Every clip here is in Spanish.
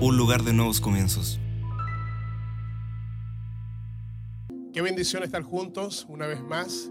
un lugar de nuevos comienzos. Qué bendición estar juntos una vez más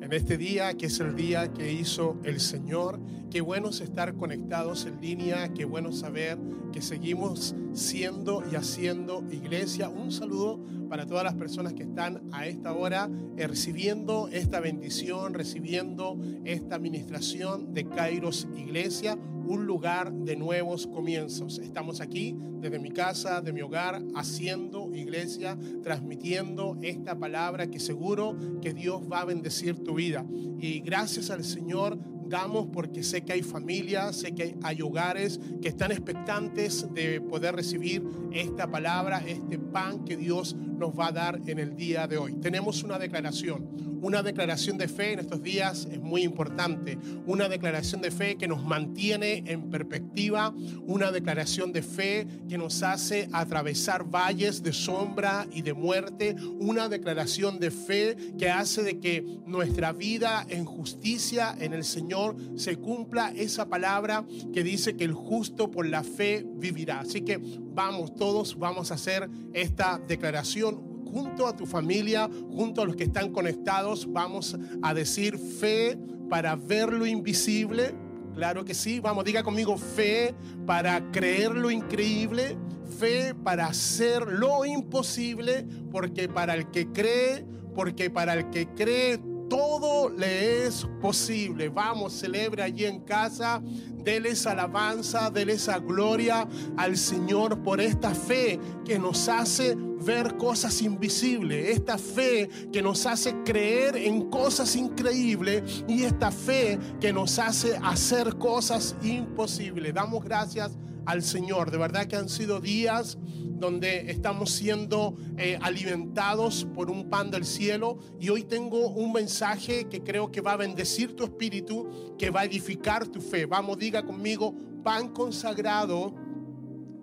en este día que es el día que hizo el Señor. Qué bueno es estar conectados en línea, qué bueno saber que seguimos siendo y haciendo iglesia. Un saludo para todas las personas que están a esta hora eh, recibiendo esta bendición, recibiendo esta administración de Kairos Iglesia, un lugar de nuevos comienzos. Estamos aquí desde mi casa, de mi hogar, haciendo iglesia, transmitiendo esta palabra que seguro que Dios va a bendecir tu vida. Y gracias al Señor damos porque sé que hay familias, sé que hay hogares que están expectantes de poder recibir esta palabra, este pan que Dios nos va a dar en el día de hoy. Tenemos una declaración, una declaración de fe en estos días es muy importante, una declaración de fe que nos mantiene en perspectiva, una declaración de fe que nos hace atravesar valles de sombra y de muerte, una declaración de fe que hace de que nuestra vida en justicia en el Señor se cumpla esa palabra que dice que el justo por la fe vivirá. Así que vamos todos, vamos a hacer esta declaración junto a tu familia, junto a los que están conectados, vamos a decir fe para ver lo invisible. Claro que sí, vamos, diga conmigo fe para creer lo increíble, fe para hacer lo imposible, porque para el que cree, porque para el que cree todo le es posible. Vamos, celebre allí en casa, déles alabanza, déles a gloria al Señor por esta fe que nos hace ver cosas invisibles, esta fe que nos hace creer en cosas increíbles y esta fe que nos hace hacer cosas imposibles. Damos gracias al Señor. De verdad que han sido días donde estamos siendo eh, alimentados por un pan del cielo y hoy tengo un mensaje que creo que va a bendecir tu espíritu, que va a edificar tu fe. Vamos, diga conmigo, pan consagrado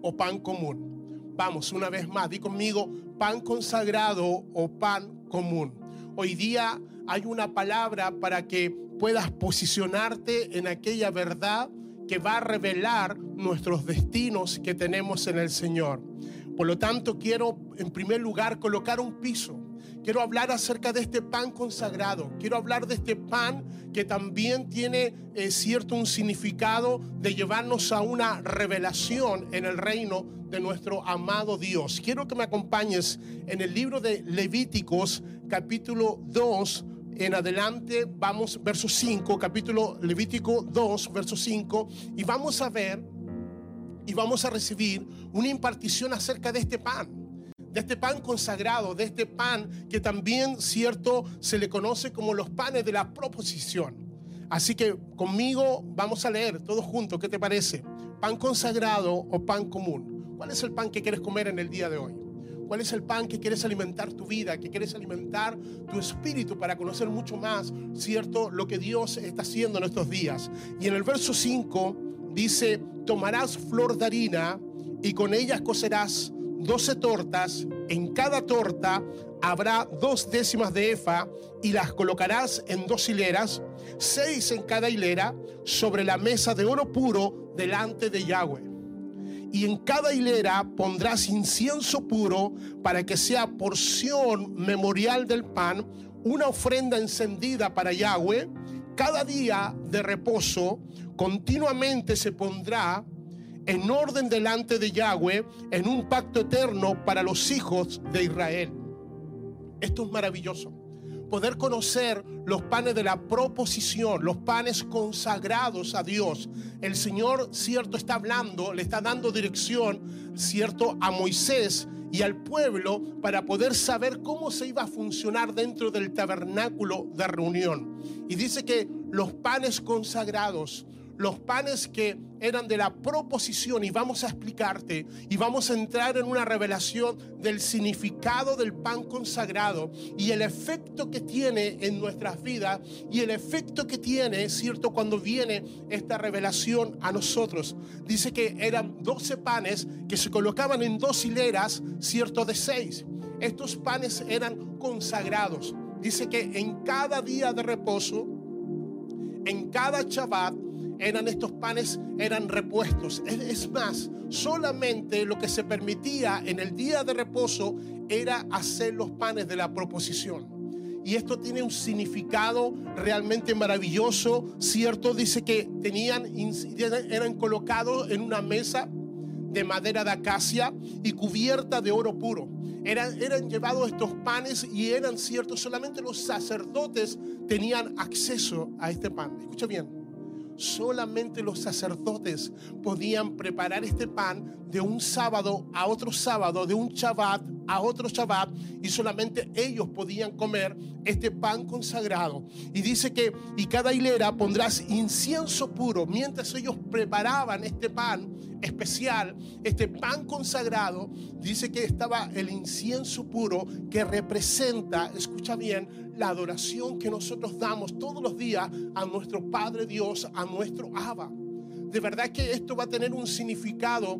o pan común. Vamos, una vez más, di conmigo, pan consagrado o pan común. Hoy día hay una palabra para que puedas posicionarte en aquella verdad que va a revelar nuestros destinos que tenemos en el Señor. Por lo tanto, quiero en primer lugar colocar un piso. Quiero hablar acerca de este pan consagrado. Quiero hablar de este pan que también tiene eh, cierto un significado de llevarnos a una revelación en el reino de nuestro amado Dios. Quiero que me acompañes en el libro de Levíticos capítulo 2 en adelante vamos, verso 5, capítulo Levítico 2, verso 5, y vamos a ver y vamos a recibir una impartición acerca de este pan, de este pan consagrado, de este pan que también, cierto, se le conoce como los panes de la proposición. Así que conmigo vamos a leer todos juntos, ¿qué te parece? Pan consagrado o pan común. ¿Cuál es el pan que quieres comer en el día de hoy? ¿Cuál es el pan que quieres alimentar tu vida, que quieres alimentar tu espíritu para conocer mucho más, cierto, lo que Dios está haciendo en estos días? Y en el verso 5 dice, tomarás flor de harina y con ellas cocerás doce tortas, en cada torta habrá dos décimas de efa y las colocarás en dos hileras, seis en cada hilera, sobre la mesa de oro puro delante de Yahweh y en cada hilera pondrás incienso puro para que sea porción memorial del pan, una ofrenda encendida para Yahweh. Cada día de reposo continuamente se pondrá en orden delante de Yahweh en un pacto eterno para los hijos de Israel. Esto es maravilloso poder conocer los panes de la proposición, los panes consagrados a Dios. El Señor, cierto, está hablando, le está dando dirección, cierto, a Moisés y al pueblo para poder saber cómo se iba a funcionar dentro del tabernáculo de reunión. Y dice que los panes consagrados, los panes que eran de la proposición y vamos a explicarte y vamos a entrar en una revelación del significado del pan consagrado y el efecto que tiene en nuestras vidas y el efecto que tiene, ¿cierto? Cuando viene esta revelación a nosotros. Dice que eran 12 panes que se colocaban en dos hileras, ¿cierto? De seis. Estos panes eran consagrados. Dice que en cada día de reposo, en cada Shabbat, eran estos panes, eran repuestos. Es, más, solamente lo que se permitía en el día de reposo era hacer los panes de la proposición. Y esto tiene un significado realmente maravilloso, ¿cierto? Dice que tenían, eran colocados en una mesa de madera de acacia y cubierta de oro puro. Eran, eran llevados estos panes y eran ciertos, solamente los sacerdotes tenían acceso a este pan. Escucha bien solamente los sacerdotes podían preparar este pan de un sábado a otro sábado, de un Shabbat a otro Shabbat, y solamente ellos podían comer este pan consagrado. Y dice que, y cada hilera pondrás incienso puro, mientras ellos preparaban este pan especial, este pan consagrado, dice que estaba el incienso puro que representa, escucha bien, la adoración que nosotros damos todos los días a nuestro Padre Dios, a nuestro Abba. De verdad que esto va a tener un significado,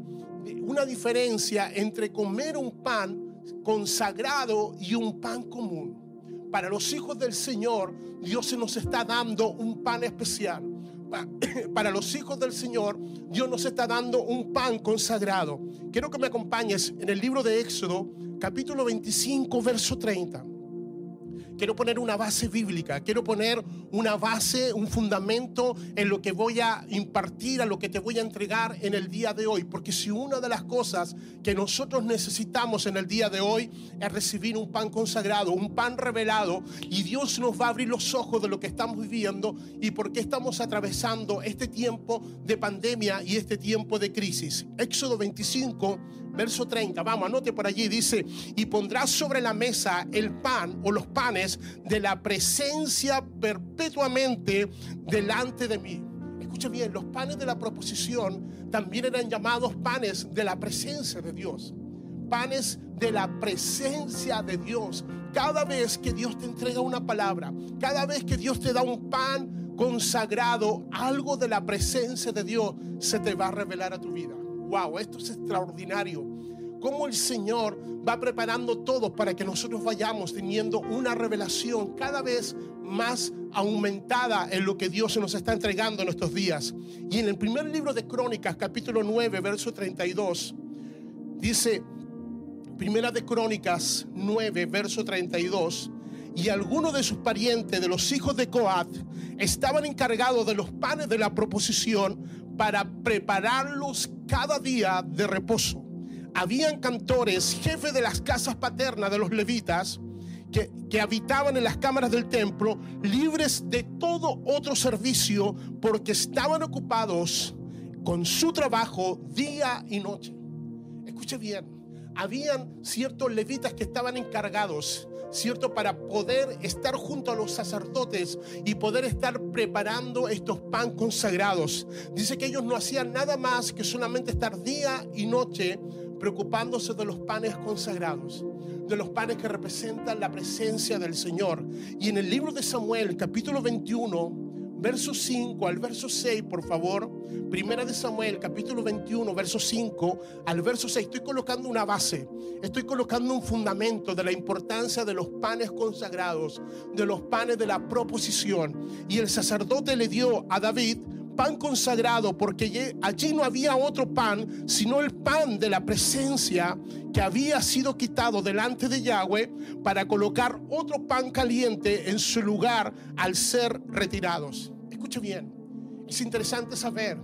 una diferencia entre comer un pan consagrado y un pan común. Para los hijos del Señor, Dios se nos está dando un pan especial. Para los hijos del Señor, Dios nos está dando un pan consagrado. Quiero que me acompañes en el libro de Éxodo, capítulo 25, verso 30. Quiero poner una base bíblica, quiero poner una base, un fundamento en lo que voy a impartir, a lo que te voy a entregar en el día de hoy. Porque si una de las cosas que nosotros necesitamos en el día de hoy es recibir un pan consagrado, un pan revelado, y Dios nos va a abrir los ojos de lo que estamos viviendo y por qué estamos atravesando este tiempo de pandemia y este tiempo de crisis. Éxodo 25 verso 30, vamos, anote por allí, dice, y pondrás sobre la mesa el pan o los panes de la presencia perpetuamente delante de mí. Escucha bien, los panes de la proposición también eran llamados panes de la presencia de Dios. Panes de la presencia de Dios. Cada vez que Dios te entrega una palabra, cada vez que Dios te da un pan consagrado, algo de la presencia de Dios se te va a revelar a tu vida wow, esto es extraordinario. Cómo el Señor va preparando todo para que nosotros vayamos teniendo una revelación cada vez más aumentada en lo que Dios nos está entregando en estos días. Y en el primer libro de Crónicas, capítulo 9, verso 32, dice, Primera de Crónicas 9, verso 32, y algunos de sus parientes, de los hijos de Coat, estaban encargados de los panes de la proposición para prepararlos cada día de reposo. Habían cantores, jefes de las casas paternas de los levitas, que, que, habitaban en las cámaras del templo, libres de todo otro servicio, porque estaban ocupados con su trabajo día y noche. Escuche bien, habían ciertos levitas que estaban encargados ¿cierto? Para poder estar junto a los sacerdotes y poder estar preparando estos pan consagrados. Dice que ellos no hacían nada más que solamente estar día y noche preocupándose de los panes consagrados, de los panes que representan la presencia del Señor. Y en el libro de Samuel, capítulo 21, verso 5 al verso 6, por favor. Primera de Samuel, capítulo 21, verso 5 al verso 6. Estoy colocando una base, estoy colocando un fundamento de la importancia de los panes consagrados, de los panes de la proposición. Y el sacerdote le dio a David pan consagrado, porque allí no había otro pan, sino el pan de la presencia que había sido quitado delante de Yahweh para colocar otro pan caliente en su lugar al ser retirados. Escuche bien, es interesante saber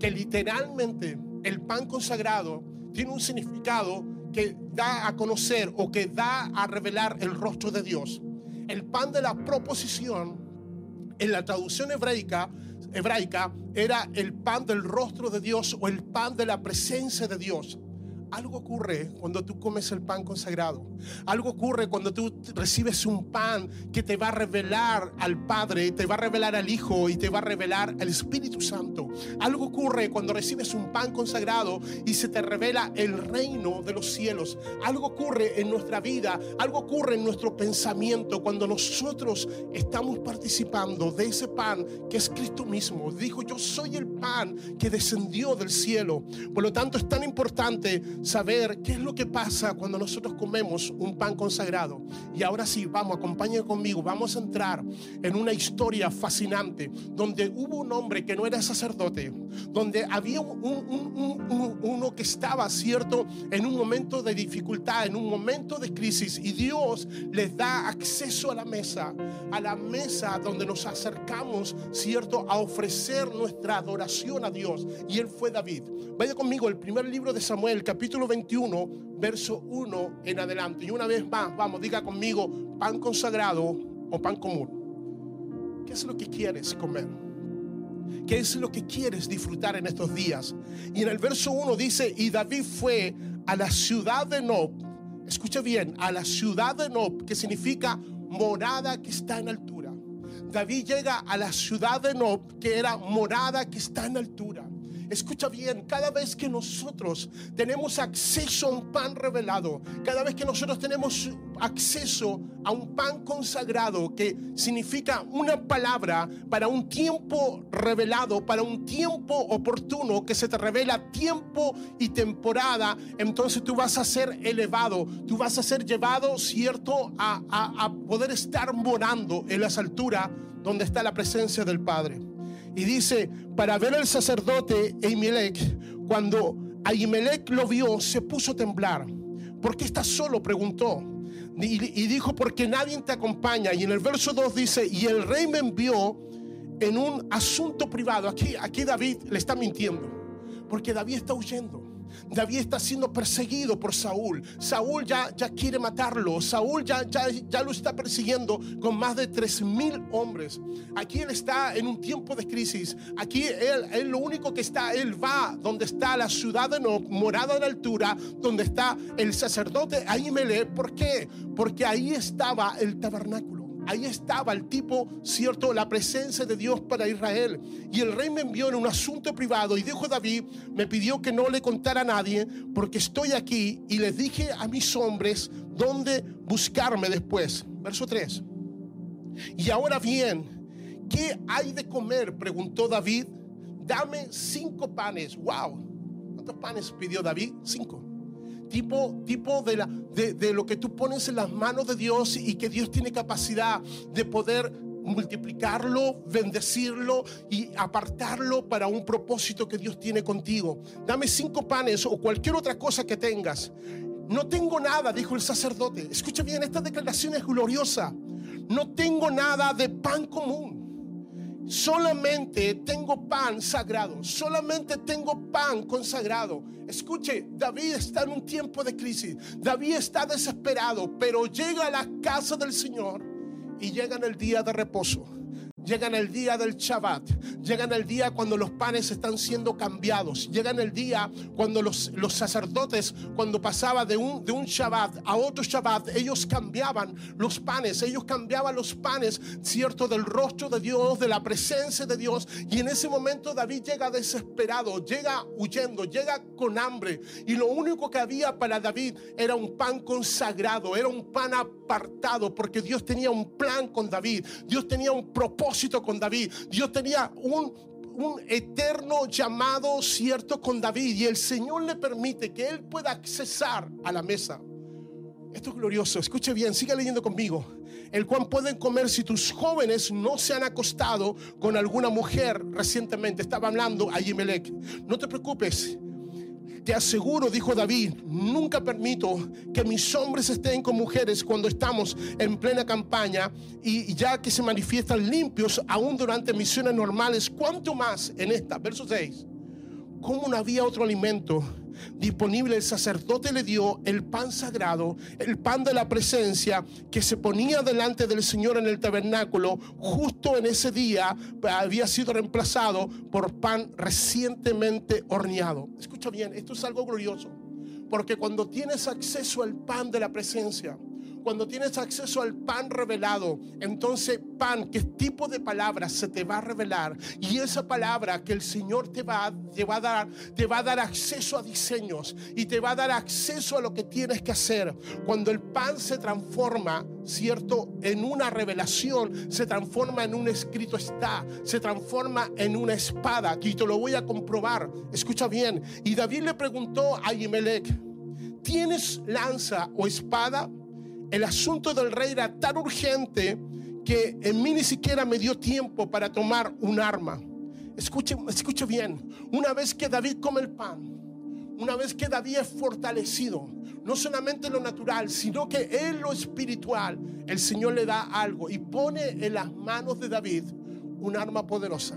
que literalmente el pan consagrado tiene un significado que da a conocer o que da a revelar el rostro de Dios. El pan de la proposición en la traducción hebraica hebraica era el pan del rostro de Dios o el pan de la presencia de Dios. Algo ocurre cuando tú comes el pan consagrado. Algo ocurre cuando tú recibes un pan que te va a revelar al Padre, te va a revelar al Hijo y te va a revelar al Espíritu Santo. Algo ocurre cuando recibes un pan consagrado y se te revela el reino de los cielos. Algo ocurre en nuestra vida, algo ocurre en nuestro pensamiento cuando nosotros estamos participando de ese pan que es Cristo mismo. Dijo, yo soy el pan que descendió del cielo. Por lo tanto, es tan importante saber qué es lo que pasa cuando nosotros comemos un pan consagrado. Y ahora sí, vamos, acompáñenme conmigo, vamos a entrar en una historia fascinante donde hubo un hombre que no era sacerdote, donde había un, un- un- uno que estaba, cierto, en un momento de dificultad, en un momento de crisis, y Dios les da acceso a la mesa, a la mesa donde nos acercamos, cierto, a ofrecer nuestra adoración a Dios. Y él fue David. Vaya conmigo, el primer libro de Samuel, capítulo 21, verso 1 en adelante. Y una vez más, vamos, diga conmigo, pan consagrado o pan común. ¿Qué es lo que quieres comer? ¿Qué es lo que quieres disfrutar en estos días? Y en el verso 1 dice, y David fue a la ciudad de Nob. Escucha bien, a la ciudad de Nob, que significa morada que está en altura. David llega a la ciudad de Nob, que era morada que está en altura. Escucha bien, cada vez que nosotros tenemos acceso a un pan revelado, cada vez que nosotros tenemos acceso a un pan consagrado, que significa una palabra para un tiempo revelado, para un tiempo oportuno, que se te revela tiempo y temporada, entonces tú vas a ser elevado, tú vas a ser llevado, cierto, a, a- a poder estar morando en las alturas donde está la presencia del Padre. Y dice, para ver al sacerdote Ahimelech, cuando Ahimelech lo vio, se puso a temblar. ¿Por qué estás solo? Preguntó. Y, dijo, porque nadie te acompaña. Y en el verso 2 dice, y el rey me envió en un asunto privado. Aquí, aquí David le está mintiendo. Porque David está huyendo. David está siendo perseguido por Saúl. Saúl ya, ya quiere matarlo. Saúl ya, ya, ya lo está persiguiendo con más de tres mil hombres. Aquí él está en un tiempo de crisis. Aquí él, él lo único que está, él va donde está la ciudad de Nob, morada de altura, donde está el sacerdote Ahimelech. ¿Por qué? Porque ahí estaba el tabernáculo. Ahí estaba el tipo, cierto, la presencia de Dios para Israel. Y el rey me envió en un asunto privado y dijo David, me pidió que no le contara a nadie porque estoy aquí y les dije a mis hombres dónde buscarme después. Verso 3. Y ahora bien, ¿qué hay de comer? Preguntó David. Dame cinco panes. Wow. ¿Cuántos panes pidió David? Cinco tipo, tipo de, la, de, de lo que tú pones en las manos de Dios y que Dios tiene capacidad de poder multiplicarlo, bendecirlo y apartarlo para un propósito que Dios tiene contigo. Dame cinco panes o cualquier otra cosa que tengas. No tengo nada, dijo el sacerdote. Escucha bien, esta declaración es gloriosa. No tengo nada de pan común. Solamente tengo pan sagrado. Solamente tengo pan consagrado. Escuche, David está en un tiempo de crisis. David está desesperado, pero llega a la casa del Señor y llega en el día de reposo. Llega en el día del Shabbat. Llega en el día cuando los panes están siendo cambiados. Llega en el día cuando los, los sacerdotes, cuando pasaba de un, de un Shabbat a otro Shabbat, ellos cambiaban los panes. Ellos cambiaban los panes, cierto, del rostro de Dios, de la presencia de Dios. Y en ese momento David llega desesperado, llega huyendo, llega con hambre. Y lo único que había para David era un pan consagrado, era un pan apartado, porque Dios tenía un plan con David. Dios tenía un propósito con David. Dios tenía un, un eterno llamado cierto con David. Y el Señor le permite que él pueda accesar a la mesa. Esto es glorioso. Escuche bien, siga leyendo conmigo. El cual pueden comer si tus jóvenes no se han acostado con alguna mujer recientemente. Estaba hablando a Yimelec. No te preocupes. Te aseguro, dijo David, nunca permito que mis hombres estén con mujeres cuando estamos en plena campaña y ya que se manifiestan limpios aún durante misiones normales, ¿cuánto más en esta? Verso 6. Como no había otro alimento disponible, el sacerdote le dio el pan sagrado, el pan de la presencia que se ponía delante del Señor en el tabernáculo. Justo en ese día había sido reemplazado por pan recientemente horneado. Escucha bien, esto es algo glorioso. Porque cuando tienes acceso al pan de la presencia, cuando tienes acceso al pan revelado, entonces pan, qué tipo de palabra se te va a revelar. Y esa palabra que el Señor te va, te va a dar, te va a dar acceso a diseños y te va a dar acceso a lo que tienes que hacer. Cuando el pan se transforma, ¿cierto? En una revelación, se transforma en un escrito está, se transforma en una espada. Y te lo voy a comprobar. Escucha bien. Y David le preguntó a Yimelech, ¿tienes lanza o espada? El asunto del rey era tan urgente que en mí ni siquiera me dio tiempo para tomar un arma. Escuche, escuche bien, una vez que David come el pan, una vez que David es fortalecido, no solamente lo natural, sino que en lo espiritual, el Señor le da algo y pone en las manos de David un arma poderosa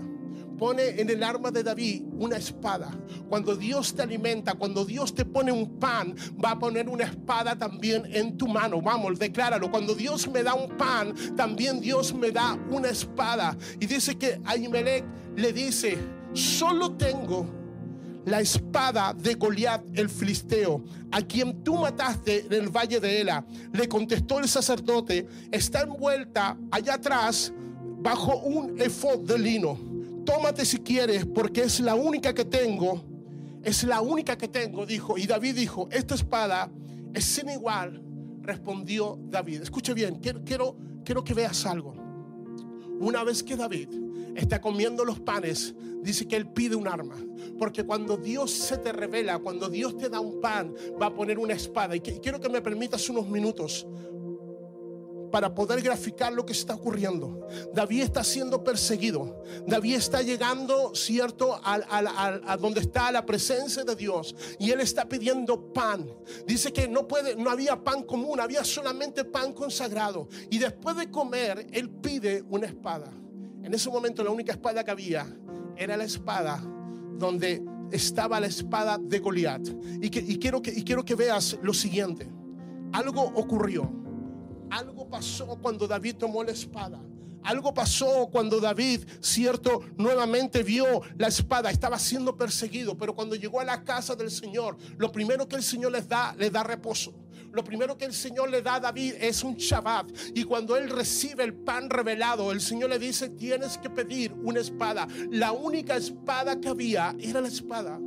pone en el arma de David una espada. Cuando Dios te alimenta, cuando Dios te pone un pan, va a poner una espada también en tu mano. Vamos, decláralo. Cuando Dios me da un pan, también Dios me da una espada. Y dice que Ahimelech le dice, solo tengo la espada de Goliat el filisteo, a quien tú mataste en el valle de Ela. Le contestó el sacerdote, está envuelta allá atrás bajo un efod de lino tómate si quieres, porque es la única que tengo. Es la única que tengo, dijo. Y David dijo, esta espada es sin igual, respondió David. Escuche bien, quiero, quiero, quiero que veas algo. Una vez que David está comiendo los panes, dice que él pide un arma. Porque cuando Dios se te revela, cuando Dios te da un pan, va a poner una espada. Y quiero que me permitas unos minutos para poder graficar lo que está ocurriendo. David está siendo perseguido. David está llegando, cierto, a, donde está la presencia de Dios. Y él está pidiendo pan. Dice que no, puede, no había pan común, había solamente pan consagrado. Y después de comer, él pide una espada. En ese momento la única espada que había era la espada donde estaba la espada de Goliat. Y, quiero que veas lo siguiente. Algo ocurrió algo pasó cuando David tomó la espada. Algo pasó cuando David, cierto, nuevamente vio la espada, estaba siendo perseguido, pero cuando llegó a la casa del Señor, lo primero que el Señor les da, les da reposo. Lo primero que el Señor le da a David es un Shabbat. Y cuando él recibe el pan revelado, el Señor le dice, tienes que pedir una espada. La única espada que había era la espada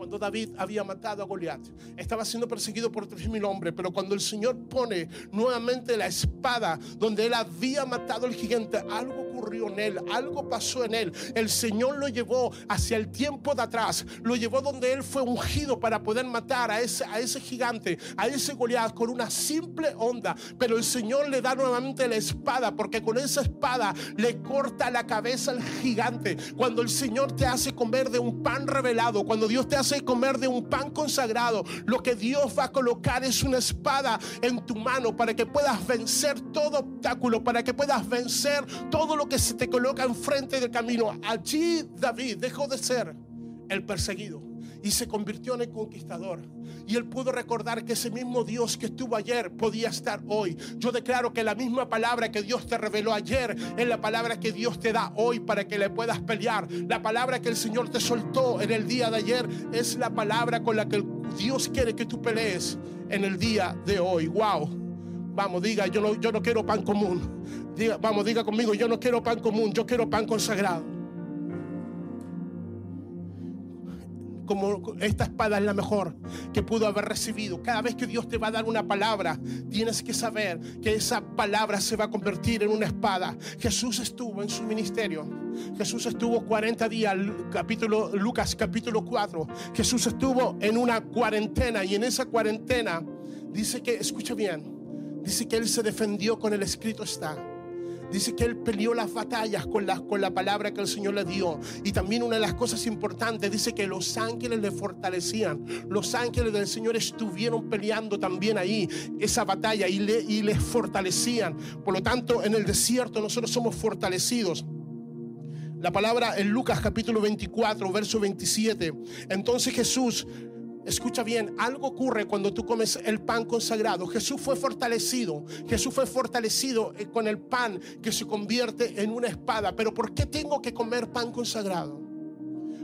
cuando David había matado a Goliat. Estaba siendo perseguido por tres mil hombres, pero cuando el Señor pone nuevamente la espada donde él había matado al gigante, algo ocurrió en él, algo pasó en él. El Señor lo llevó hacia el tiempo de atrás, lo llevó donde él fue ungido para poder matar a ese, a ese gigante, a ese Goliat con una simple onda. Pero el Señor le da nuevamente la espada, porque con esa espada le corta la cabeza al gigante. Cuando el Señor te hace comer de un pan revelado, cuando Dios te hace comer de un pan consagrado, lo que Dios va a colocar es una espada en tu mano para que puedas vencer todo obstáculo, para que puedas vencer todo lo que se te coloca enfrente del camino. Allí David dejó de ser el perseguido y se convirtió en el conquistador. Y él pudo recordar que ese mismo Dios que estuvo ayer podía estar hoy. Yo declaro que la misma palabra que Dios te reveló ayer es la palabra que Dios te da hoy para que le puedas pelear. La palabra que el Señor te soltó en el día de ayer es la palabra con la que Dios quiere que tú pelees en el día de hoy. Wow. Vamos, diga, yo no, yo no quiero pan común. Vamos, diga conmigo, yo no quiero pan común, yo quiero pan consagrado. Como esta espada es la mejor que pudo haber recibido. Cada vez que Dios te va a dar una palabra, tienes que saber que esa palabra se va a convertir en una espada. Jesús estuvo en su ministerio. Jesús estuvo 40 días, capítulo Lucas capítulo 4. Jesús estuvo en una cuarentena y en esa cuarentena dice que, escucha bien, dice que él se defendió con el escrito está. Dice que él peleó las batallas con la, palabra que el Señor le dio. Y también una de las cosas importantes, dice que los ángeles le fortalecían. Los ángeles del Señor estuvieron peleando también ahí esa batalla y le, y les fortalecían. Por lo tanto, en el desierto nosotros somos fortalecidos. La palabra en Lucas capítulo 24, verso 27. Entonces Jesús Escucha bien, algo ocurre cuando tú comes el pan consagrado. Jesús fue fortalecido. Jesús fue fortalecido eh, con el pan que se convierte en una espada. Pero ¿por qué tengo que comer pan consagrado?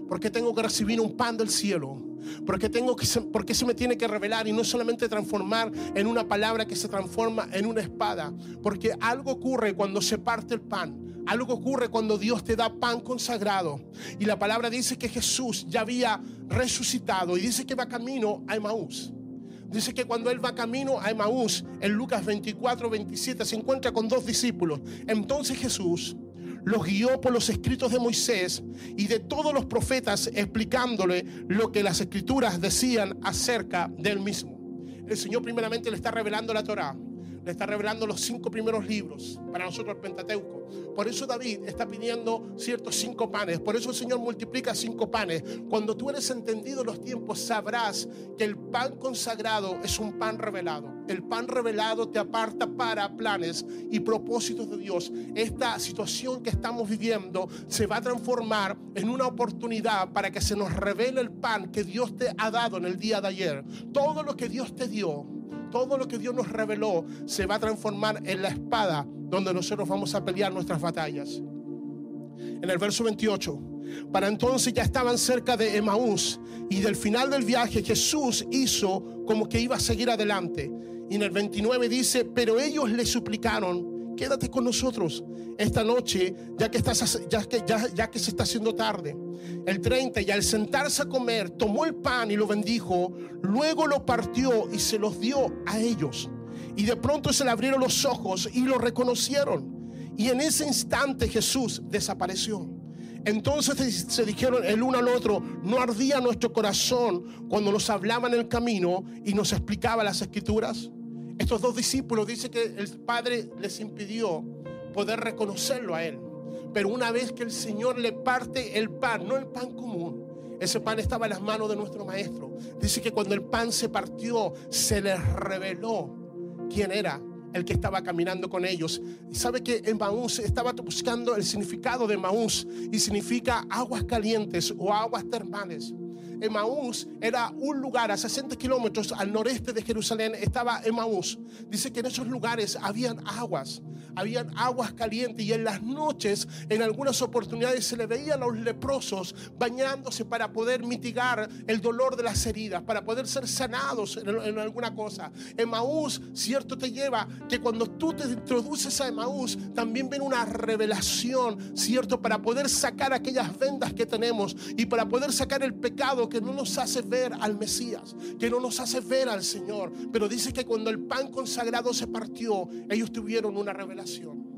¿Por qué tengo que recibir un pan del cielo? ¿Por qué, tengo que ¿Por qué se me tiene que revelar y no solamente transformar en una palabra que se transforma en una espada? Porque algo ocurre cuando se parte el pan. Algo ocurre cuando Dios te da pan consagrado. Y la palabra dice que Jesús ya había resucitado y dice que va camino a Emaús. Dice que cuando él va camino a Emaús, en Lucas 24, 27, se encuentra con dos discípulos. Entonces Jesús los guió por los escritos de Moisés y de todos los profetas explicándole lo que las escrituras decían acerca del mismo. El Señor primeramente le está revelando la Torá, le está revelando los cinco primeros libros para nosotros el Pentateuco. Por eso David está pidiendo ciertos cinco panes. Por eso el Señor multiplica cinco panes. Cuando tú eres entendido los tiempos, sabrás que el pan consagrado es un pan revelado. El pan revelado te aparta para planes y propósitos de Dios. Esta situación que estamos viviendo se va a transformar en una oportunidad para que se nos revele el pan que Dios te ha dado en el día de ayer. Todo lo que Dios te dio todo lo que Dios nos reveló se va a transformar en la espada donde nosotros vamos a pelear nuestras batallas. En el verso 28, para entonces ya estaban cerca de Emaús y del final del viaje Jesús hizo como que iba a seguir adelante. Y en el 29 dice, pero ellos le suplicaron, quédate con nosotros esta noche, ya que, estás, ya, que, ya, que se está haciendo tarde. El 30, y al sentarse a comer, tomó el pan y lo bendijo, luego lo partió y se los dio a ellos. Y de pronto se le abrieron los ojos y lo reconocieron. Y en ese instante Jesús desapareció. Entonces se dijeron el uno al otro, no ardía nuestro corazón cuando nos hablaba en el camino y nos explicaba las escrituras. Estos dos discípulos dice que el Padre les impidió poder reconocerlo a Él. Pero una vez que el Señor le parte el pan, no el pan común, ese pan estaba en las manos de nuestro Maestro. Dice que cuando el pan se partió, se les reveló quién era el que estaba caminando con ellos. Y sabe que en Maús estaba buscando el significado de Maús y significa aguas calientes o aguas termales. Emaús era un lugar a 60 kilómetros al noreste de Jerusalén, estaba Emaús. Dice que en esos lugares habían aguas, habían aguas calientes y en las noches, en algunas oportunidades, se le veían a los leprosos bañándose para poder mitigar el dolor de las heridas, para poder ser sanados en, en alguna cosa. Emaús, cierto, te lleva que cuando tú te introduces a Emaús, también viene una revelación, cierto, para poder sacar aquellas vendas que tenemos y para poder sacar el pecado que no nos hace ver al Mesías, que no nos hace ver al Señor. Pero dice que cuando el pan consagrado se partió, ellos tuvieron una revelación.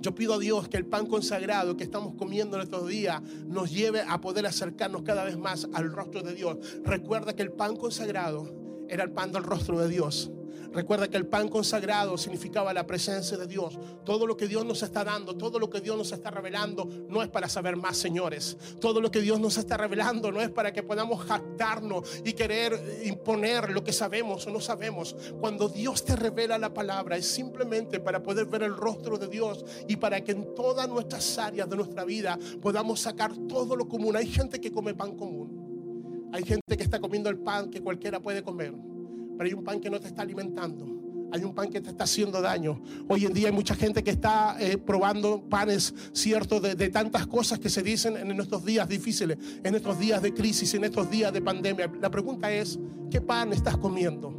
Yo pido a Dios que el pan consagrado que estamos comiendo en estos días nos lleve a poder acercarnos cada vez más al rostro de Dios. Recuerda que el pan consagrado era el pan del rostro de Dios. Recuerda que el pan consagrado significaba la presencia de Dios. Todo lo que Dios nos está dando, todo lo que Dios nos está revelando, no es para saber más, señores. Todo lo que Dios nos está revelando no es para que podamos jactarnos y querer imponer lo que sabemos o no sabemos. Cuando Dios te revela la palabra es simplemente para poder ver el rostro de Dios y para que en todas nuestras áreas de nuestra vida podamos sacar todo lo común. Hay gente que come pan común. Hay gente que está comiendo el pan que cualquiera puede comer pero hay un pan que no te está alimentando. Hay un pan que te está haciendo daño. Hoy en día hay mucha gente que está eh, probando panes ciertos de, de, tantas cosas que se dicen en estos días difíciles, en estos días de crisis, en estos días de pandemia. La pregunta es, ¿qué pan estás comiendo?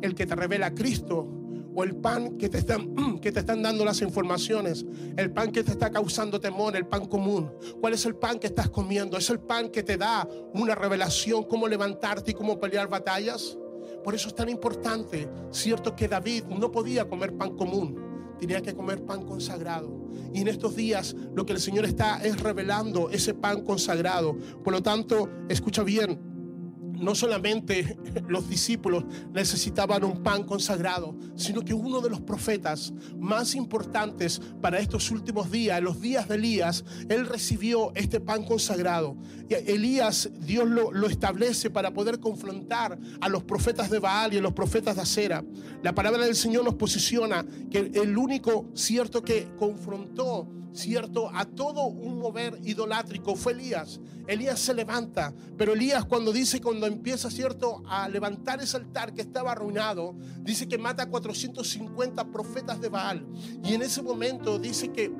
¿El que te revela Cristo o el pan que te, están, que te están dando las informaciones, el pan que te está causando temor, el pan común. ¿Cuál es el pan que estás comiendo? ¿Es el pan que te da una revelación, cómo levantarte y cómo pelear batallas? Por eso es tan importante, cierto que David no podía comer pan común, tenía que comer pan consagrado. Y en estos días lo que el Señor está es revelando ese pan consagrado. Por lo tanto, escucha bien, no solamente los discípulos necesitaban un pan consagrado, sino que uno de los profetas más importantes para estos últimos días, los días de Elías, él recibió este pan consagrado. Elías, Dios lo, lo establece para poder confrontar a los profetas de Baal y a los profetas de Acera. La palabra del Señor nos posiciona que el único cierto que confrontó cierto, a todo un mover idolátrico fue Elías. Elías se levanta, pero Elías cuando dice, cuando empieza, cierto, a levantar ese altar que estaba arruinado, dice que mata a 450 profetas de Baal. Y en ese momento dice que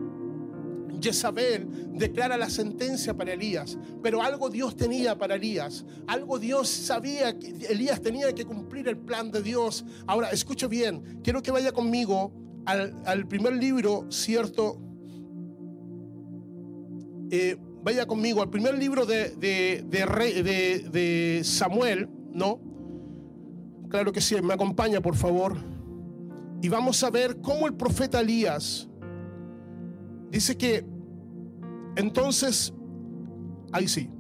Jezabel declara la sentencia para Elías, pero algo Dios tenía para Elías, algo Dios sabía que Elías tenía que cumplir el plan de Dios. Ahora, escucha bien, quiero que vaya conmigo al, al primer libro, ¿cierto? Eh, vaya conmigo al primer libro de, de, Samuel, ¿no? Claro que sí, me acompaña, por favor. Y vamos a ver cómo el profeta Elías dice que entonces, ahí sí,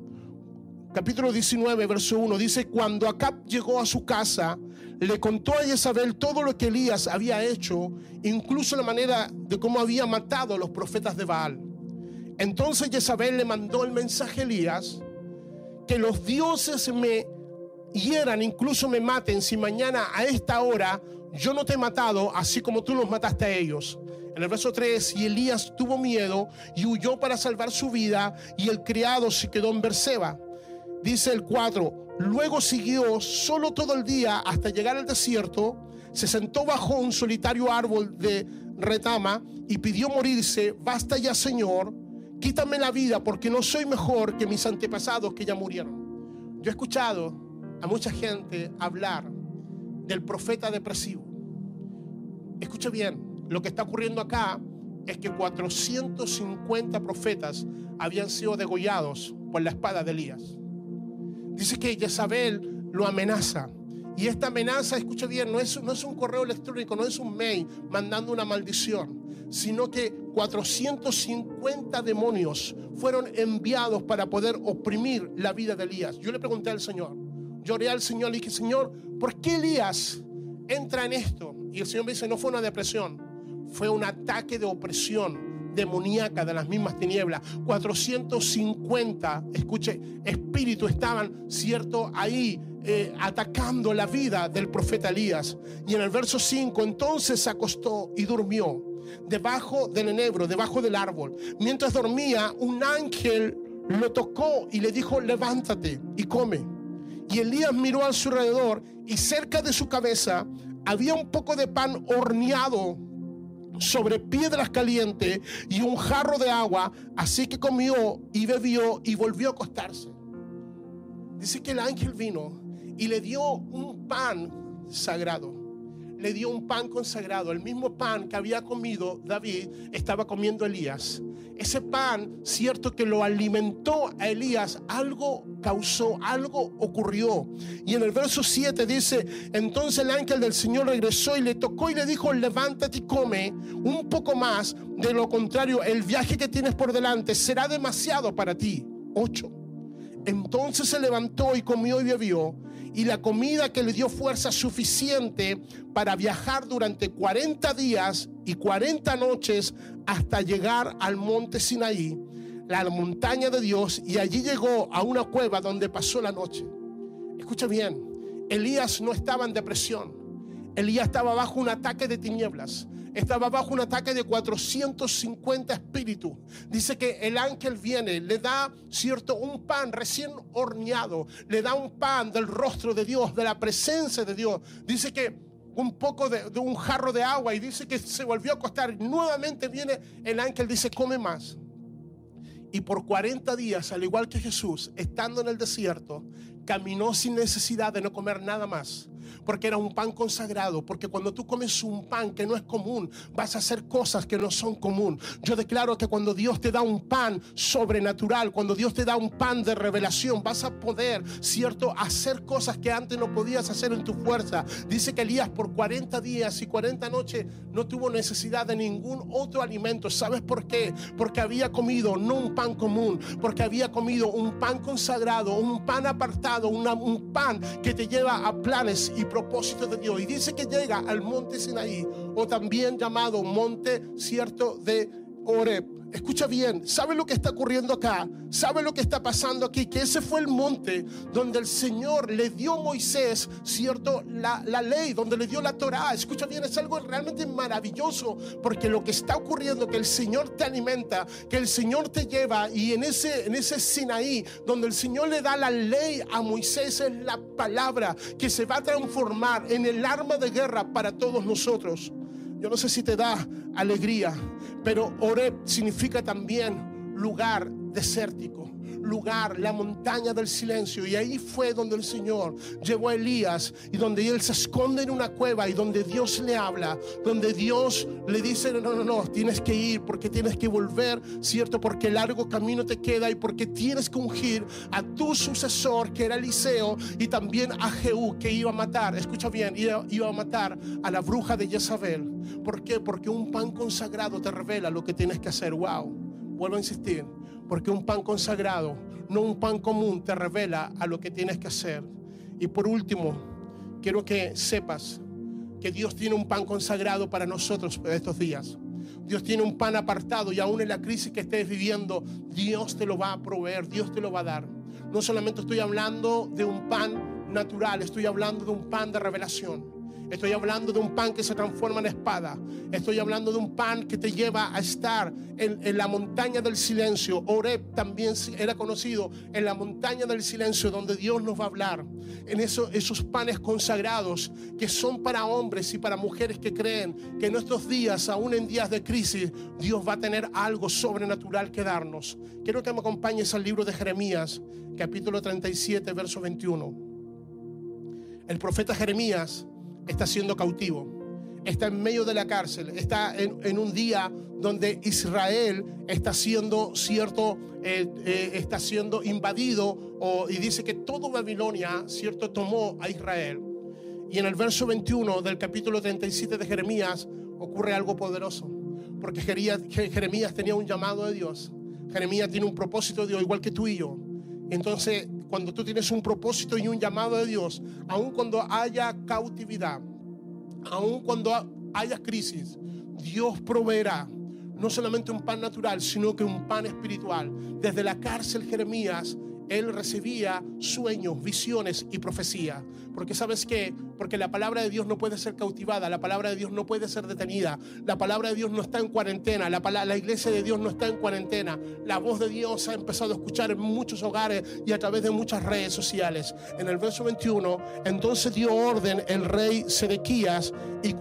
capítulo 19, verso 1, dice, cuando Acab llegó a su casa, le contó a Jezabel todo lo que Elías había hecho, incluso la manera de cómo había matado a los profetas de Baal. Entonces Jezabel le mandó el mensaje a Elías, que los dioses me hieran, incluso me maten, si mañana a esta hora yo no te he matado, así como tú los mataste a ellos. En el verso 3, y Elías tuvo miedo y huyó para salvar su vida, y el criado se quedó en Berseba. Dice el 4, luego siguió solo todo el día hasta llegar al desierto, se sentó bajo un solitario árbol de retama y pidió morirse, basta ya Señor, quítame la vida porque no soy mejor que mis antepasados que ya murieron. Yo he escuchado a mucha gente hablar del profeta depresivo. Escuche bien, lo que está ocurriendo acá es que 450 profetas habían sido degollados por la espada de Elías. Dice que Jezabel lo amenaza. Y esta amenaza, escuche bien, no es, no es un correo electrónico, no es un mail mandando una maldición, sino que 450 demonios fueron enviados para poder oprimir la vida de Elías. Yo le pregunté al Señor, lloré al Señor y dije, Señor, ¿por qué Elías entra en esto? Y el Señor me dice, no fue una depresión, fue un ataque de opresión demoníaca de las mismas tinieblas. 450, escuche, espíritus estaban, cierto, ahí eh, atacando la vida del profeta Elías. Y en el verso 5, entonces se acostó y durmió debajo del enebro, debajo del árbol. Mientras dormía, un ángel lo tocó y le dijo, levántate y come. Y Elías miró a su alrededor y cerca de su cabeza había un poco de pan horneado sobre piedras calientes y un jarro de agua. Así que comió y bebió y volvió a acostarse. Dice que el ángel vino y le dio un pan sagrado. Le dio un pan consagrado. El mismo pan que había comido David estaba comiendo Elías. Ese pan, cierto que lo alimentó a Elías, algo causó, algo ocurrió. Y en el verso 7 dice, entonces el ángel del Señor regresó y le tocó y le dijo, levántate y come un poco más. De lo contrario, el viaje que tienes por delante será demasiado para ti. 8. Entonces se levantó y comió y bebió, y la comida que le dio fuerza suficiente para viajar durante 40 días y 40 noches hasta llegar al monte Sinaí, la montaña de Dios, y allí llegó a una cueva donde pasó la noche. Escucha bien, Elías no estaba en depresión, Elías estaba bajo un ataque de tinieblas. Estaba bajo un ataque de 450 espíritus. Dice que el ángel viene, le da, cierto, un pan recién horneado. Le da un pan del rostro de Dios, de la presencia de Dios. Dice que un poco de, de un jarro de agua y dice que se volvió a acostar. Nuevamente viene el ángel, dice, come más. Y por 40 días, al igual que Jesús, estando en el desierto, caminó sin necesidad de no comer nada más. Porque era un pan consagrado. Porque cuando tú comes un pan que no es común, vas a hacer cosas que no son común. Yo declaro que cuando Dios te da un pan sobrenatural, cuando Dios te da un pan de revelación, vas a poder, cierto, hacer cosas que antes no podías hacer en tu fuerza. Dice que Elías por 40 días y 40 noches no tuvo necesidad de ningún otro alimento. ¿Sabes por qué? Porque había comido no un pan común, porque había comido un pan consagrado, un pan apartado, una- un pan que te lleva a planes y propósitos de Dios. Y dice que llega al monte Sinaí, o también llamado monte cierto de Oreb. Escucha bien, ¿sabe lo que está ocurriendo acá? ¿Sabe lo que está pasando aquí? Que ese fue el monte donde el Señor le dio a Moisés, ¿cierto? La, la ley, donde le dio la Torah. Escucha bien, es algo realmente maravilloso, porque lo que está ocurriendo, que el Señor te alimenta, que el Señor te lleva, y en ese, en ese Sinaí, donde el Señor le da la ley a Moisés, es la palabra que se va a transformar en el arma de guerra para todos nosotros. Yo no sé si te da alegría, pero Oreb significa también lugar desértico lugar, la montaña del silencio. Y ahí fue donde el Señor llevó a Elías y donde él se esconde en una cueva y donde Dios le habla, donde Dios le dice, no, no, no, tienes que ir porque tienes que volver, ¿cierto? Porque largo camino te queda y porque tienes que ungir a tu sucesor, que era Eliseo, y también a Jehú, que iba a matar, escucha bien, iba, iba a matar a la bruja de Jezabel. ¿Por? Porque un pan consagrado te revela lo que tienes que hacer. Wow. Vuelvo a insistir porque un pan consagrado, no un pan común, te revela a lo que tienes que hacer. Y por último, quiero que sepas que Dios tiene un pan consagrado para nosotros estos días. Dios tiene un pan apartado y aún en la crisis que estés viviendo, Dios te lo va a proveer, Dios te lo va a dar. No solamente estoy hablando de un pan natural, estoy hablando de un pan de revelación. Estoy hablando de un pan que se transforma en espada. Estoy hablando de un pan que te lleva a estar en, la montaña del silencio. Oreb también era conocido en la montaña del silencio donde Dios nos va a hablar. En esos panes consagrados que son para hombres y para mujeres que creen que en estos días, aún en días de crisis, Dios va a tener algo sobrenatural que darnos. Quiero que me acompañes al libro de Jeremías, capítulo 37, verso 21. El profeta Jeremías está siendo cautivo, está en medio de la cárcel, está en, un día donde Israel está siendo cierto, eh, eh, está siendo invadido y dice que todo Babilonia, cierto, tomó a Israel. Y en el verso 21 del capítulo 37 de Jeremías ocurre algo poderoso, porque Jeremías tenía un llamado de Dios, Jeremías tiene un propósito de Dios, igual que tú y yo. Entonces, cuando tú tienes un propósito y un llamado de Dios, aun cuando haya cautividad, aun cuando haya crisis, Dios proveerá no solamente un pan natural, sino que un pan espiritual. Desde la cárcel Jeremías él recibía sueños, visiones y profecía. Porque sabes qué? Porque la palabra de Dios no puede ser cautivada, la palabra de Dios no puede ser detenida, la palabra de Dios no está en cuarentena, la, iglesia de Dios no está en cuarentena. La voz de Dios ha empezado a escuchar en muchos hogares y a través de muchas redes sociales. En el verso 21, entonces dio orden el rey Sedequías y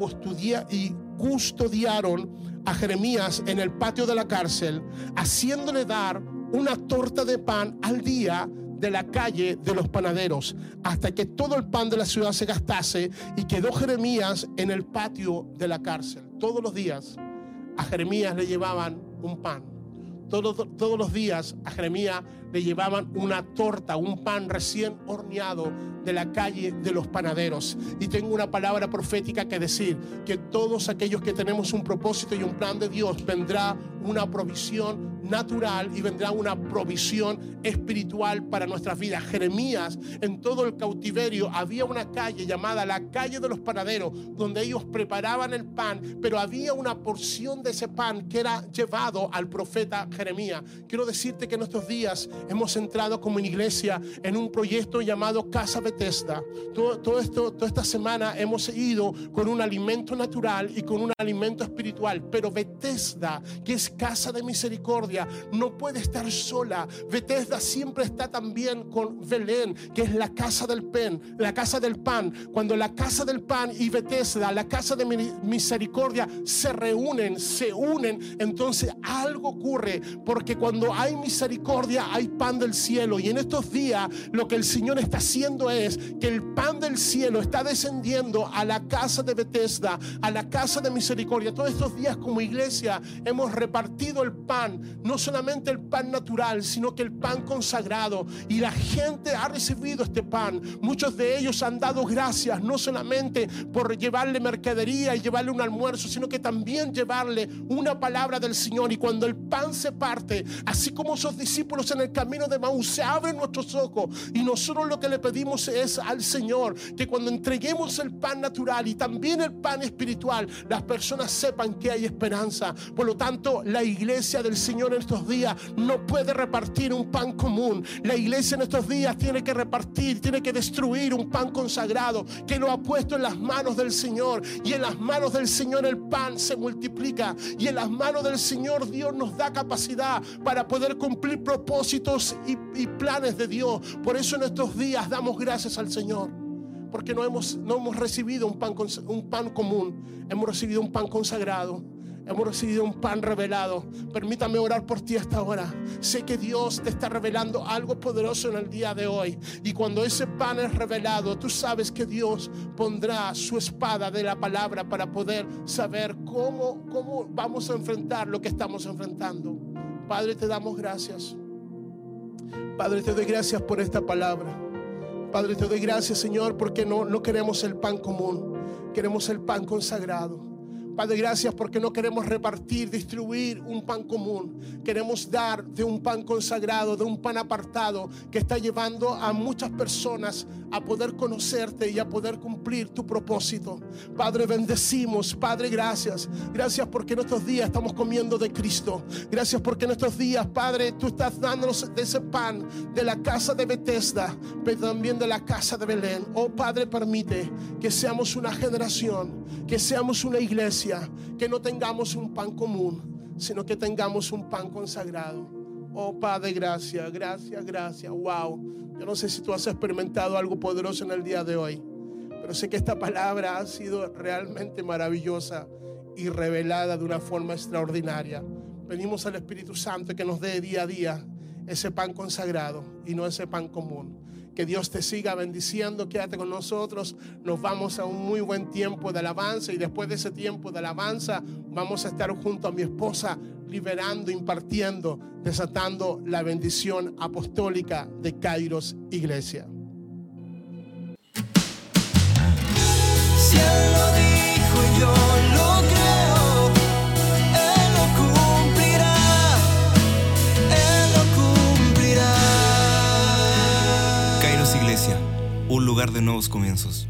custodiaron a Jeremías en el patio de la cárcel, haciéndole dar una torta de pan al día de la calle de los panaderos, hasta que todo el pan de la ciudad se gastase y quedó Jeremías en el patio de la cárcel. Todos los días a Jeremías le llevaban un pan. Todos, todos los días a Jeremías le llevaban una torta, un pan recién horneado de la calle de los panaderos. Y tengo una palabra profética que decir, que todos aquellos que tenemos un propósito y un plan de Dios, vendrá una provisión natural y vendrá una provisión espiritual para nuestras vidas. Jeremías, en todo el cautiverio, había una calle llamada la calle de los panaderos, donde ellos preparaban el pan, pero había una porción de ese pan que era llevado al profeta Jeremías. Quiero decirte que en estos días hemos entrado como iglesia en un proyecto llamado Casa Bethesda. Todo, todo, esto, toda esta semana hemos ido con un alimento natural y con un alimento espiritual. Pero Bethesda, que es casa de misericordia, no puede estar sola. Bethesda siempre está también con Belén, que es la casa del pen, la casa del pan. Cuando la casa del pan y Bethesda, la casa de misericordia, se reúnen, se unen, entonces algo ocurre, porque cuando hay misericordia hay pan del cielo. Y en estos días lo que el Señor está haciendo es que el pan del cielo está descendiendo a la casa de Bethesda, a la casa de misericordia. Todos estos días como iglesia hemos repartido el pan, no solamente el pan natural, sino que el pan consagrado. Y la gente ha recibido este pan. Muchos de ellos han dado gracias, no solamente por llevarle mercadería y llevarle un almuerzo, sino que también llevarle una palabra del Señor. Y cuando el pan se parte, así como esos discípulos en el camino de Maús, se abren nuestros ojos y nosotros lo que le pedimos es al Señor que cuando entreguemos el pan natural y también el pan espiritual, las personas sepan que hay esperanza. Por lo tanto, la iglesia del Señor en estos días no puede repartir un pan común. La iglesia en estos días tiene que repartir, tiene que destruir un pan consagrado que lo ha puesto en las manos del Señor. Y en las manos del Señor el pan se multiplica. Y en las manos del Señor Dios nos da capacidad para poder cumplir propósitos y, planes de Dios. Por eso en estos días damos gracias al Señor. porque no hemos, no hemos recibido un pan, un pan común, hemos recibido un pan consagrado. Hemos recibido un pan revelado. Permítame orar por ti esta hora. Sé que Dios te está revelando algo poderoso en el día de hoy. Y cuando ese pan es revelado, tú sabes que Dios pondrá su espada de la palabra para poder saber cómo, cómo vamos a enfrentar lo que estamos enfrentando. Padre, te damos gracias. Padre, te doy gracias por esta palabra. Padre, te doy gracias, Señor, porque no, no queremos el pan común, queremos el pan consagrado. Padre, gracias porque no queremos repartir, distribuir un pan común. Queremos dar de un pan consagrado, de un pan apartado que está llevando a muchas personas a poder conocerte y a poder cumplir tu propósito. Padre, bendecimos. Padre, gracias. Gracias porque en estos días estamos comiendo de Cristo. Gracias porque en estos días, Padre, tú estás dándonos de ese pan de la casa de Bethesda, pero también de la casa de Belén. Oh Padre, permite que seamos una generación, que seamos una iglesia, que no tengamos un pan común, sino que tengamos un pan consagrado. Oh Padre, gracias, gracias, gracias. Wow. Yo no sé si tú has experimentado algo poderoso en el día de hoy, pero sé que esta palabra ha sido realmente maravillosa y revelada de una forma extraordinaria. Pedimos al Espíritu Santo que nos dé día a día ese pan consagrado y no ese pan común. Que Dios te siga bendiciendo, quédate con nosotros. Nos vamos a un muy buen tiempo de alabanza y después de ese tiempo de alabanza vamos a estar junto a mi esposa liberando, impartiendo, desatando la bendición apostólica de Kairos Iglesia. Un lugar de nuevos comienzos.